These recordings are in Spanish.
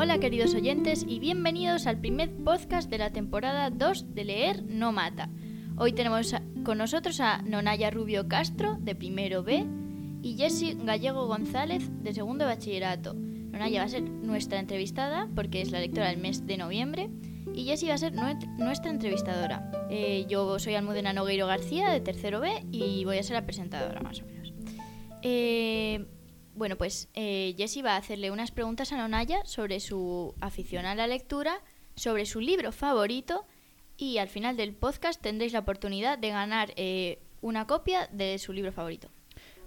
Hola queridos oyentes y bienvenidos al primer podcast de la temporada 2 de Leer No Mata. Hoy tenemos con nosotros a Nonaya Rubio Castro de primero B y Jessie Gallego González de segundo bachillerato. Nonaya va a ser nuestra entrevistada porque es la lectora del mes de noviembre y Jessie va a ser nuestra entrevistadora. Eh, yo soy Almudena Nogueiro García de tercero B y voy a ser la presentadora más o menos. Eh, bueno, pues eh, Jessie va a hacerle unas preguntas a Nonaya sobre su afición a la lectura, sobre su libro favorito y al final del podcast tendréis la oportunidad de ganar eh, una copia de su libro favorito.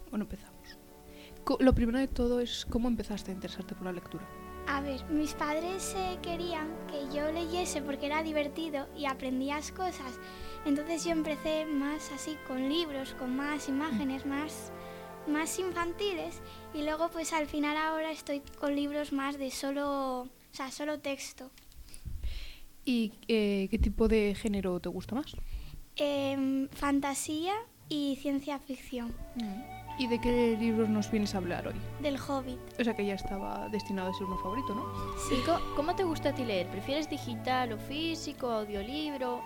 Bueno, empezamos. Lo primero de todo es cómo empezaste a interesarte por la lectura. A ver, mis padres eh, querían que yo leyese porque era divertido y aprendías cosas. Entonces yo empecé más así con libros, con más imágenes, más, más infantiles y luego pues al final ahora estoy con libros más de solo, o sea, solo texto. ¿Y eh, qué tipo de género te gusta más? Em, fantasía y ciencia ficción. ¿Y de qué libros nos vienes a hablar hoy? Del Hobbit. O sea que ya estaba destinado a ser uno favorito, ¿no? Sí. ¿Cómo te gusta a ti leer? ¿Prefieres digital o físico, audiolibro?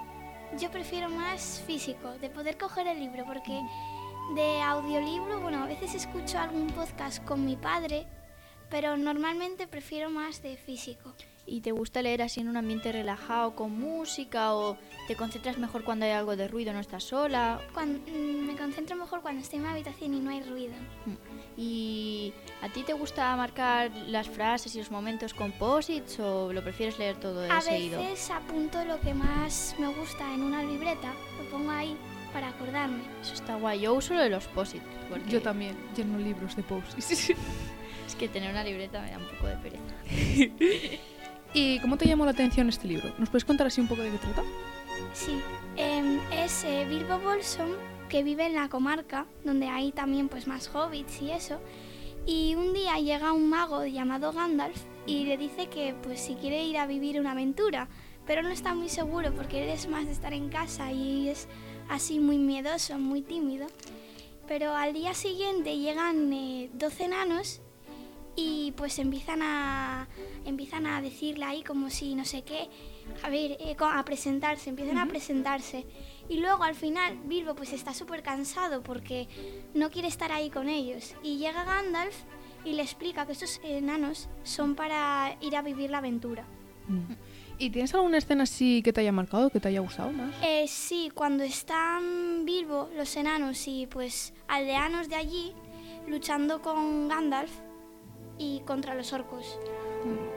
Yo prefiero más físico, de poder coger el libro, porque de audiolibro, bueno, a veces escucho algún podcast con mi padre, pero normalmente prefiero más de físico. ¿Y te gusta leer así en un ambiente relajado, con música, o te concentras mejor cuando hay algo de ruido, no estás sola? Cuando, mm, me concentro mejor cuando estoy en mi habitación y no hay ruido. Mm. ¿Y a ti te gusta marcar las frases y los momentos con posits o lo prefieres leer todo de a seguido? A veces apunto lo que más me gusta en una libreta, lo pongo ahí para acordarme. Eso está guay. Yo uso lo de los posits. Yo también lleno libros de posits. es que tener una libreta me da un poco de pereza. ¿Y cómo te llamó la atención este libro? ¿Nos puedes contar así un poco de qué trata? Sí, eh, es eh, Bilbo Bolson que vive en la comarca donde hay también pues más hobbits y eso. Y un día llega un mago llamado Gandalf y le dice que pues si quiere ir a vivir una aventura, pero no está muy seguro porque él es más de estar en casa y es así muy miedoso, muy tímido. Pero al día siguiente llegan eh, 12 enanos y pues empiezan a, empiezan a decirle ahí como si no sé qué, a ver, eh, a presentarse, empiezan a presentarse. Y luego al final Bilbo pues está súper cansado porque no quiere estar ahí con ellos. Y llega Gandalf y le explica que estos enanos son para ir a vivir la aventura. ¿Y tienes alguna escena así que te haya marcado, que te haya gustado más? Eh, sí, cuando están Bilbo, los enanos y pues aldeanos de allí luchando con Gandalf y contra los orcos.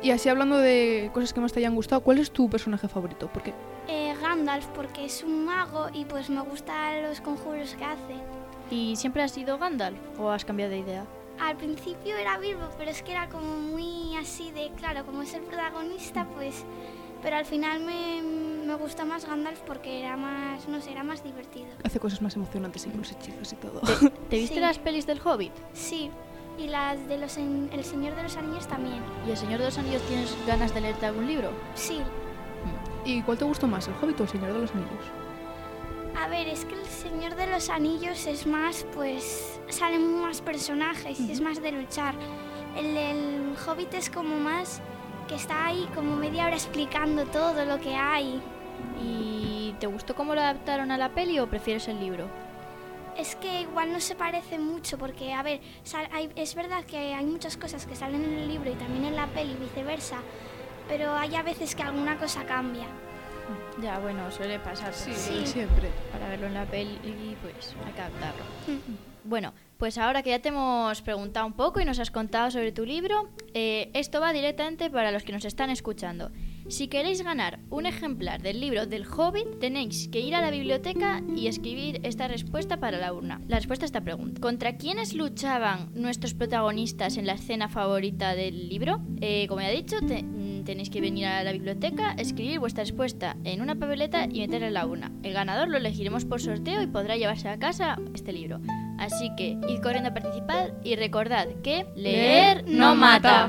Y así hablando de cosas que más te hayan gustado, ¿cuál es tu personaje favorito? ¿Por qué? Eh, Gandalf, porque es un mago y pues me gustan los conjuros que hace. ¿Y siempre has sido Gandalf o has cambiado de idea? Al principio era Bilbo, pero es que era como muy así de, claro, como es el protagonista, pues... Pero al final me, me gusta más Gandalf porque era más, no sé, era más divertido. Hace cosas más emocionantes y con los hechizos y todo. ¿Te, ¿te viste Sí. las pelis del Hobbit? Sí, y las de los en- El Señor de los Anillos también. ¿Y El Señor de los Anillos tienes ganas de leerte algún libro? Sí. ¿Y cuál te gustó más, el Hobbit o el Señor de los Anillos? A ver, es que El Señor de los Anillos es más, pues, salen más personajes y es más de luchar. El, el Hobbit es como más que está ahí como media hora explicando todo lo que hay. ¿Y te gustó cómo lo adaptaron a la peli o prefieres el libro? Es que igual no se parece mucho porque, a ver, sal- hay- es verdad que hay muchas cosas que salen en el libro y también en la peli y viceversa, pero hay a veces que alguna cosa cambia. Ya, bueno, suele pasar. Sí, Sí. siempre. Para verlo en la peli, pues hay que adaptarlo. Mm. Bueno, pues ahora que ya te hemos preguntado un poco y nos has contado sobre tu libro, eh, esto va directamente para los que nos están escuchando. Si queréis ganar un ejemplar del libro del Hobbit, tenéis que ir a la biblioteca y escribir esta respuesta para la urna. La respuesta a esta pregunta. ¿Contra quiénes luchaban nuestros protagonistas en la escena favorita del libro? Eh, como ya he dicho, te- mm, tenéis que venir a la biblioteca, escribir vuestra respuesta en una papeleta y meterla en la urna. El ganador lo elegiremos por sorteo y podrá llevarse a casa este libro. Así que id corriendo a participar y recordad que leer no mata.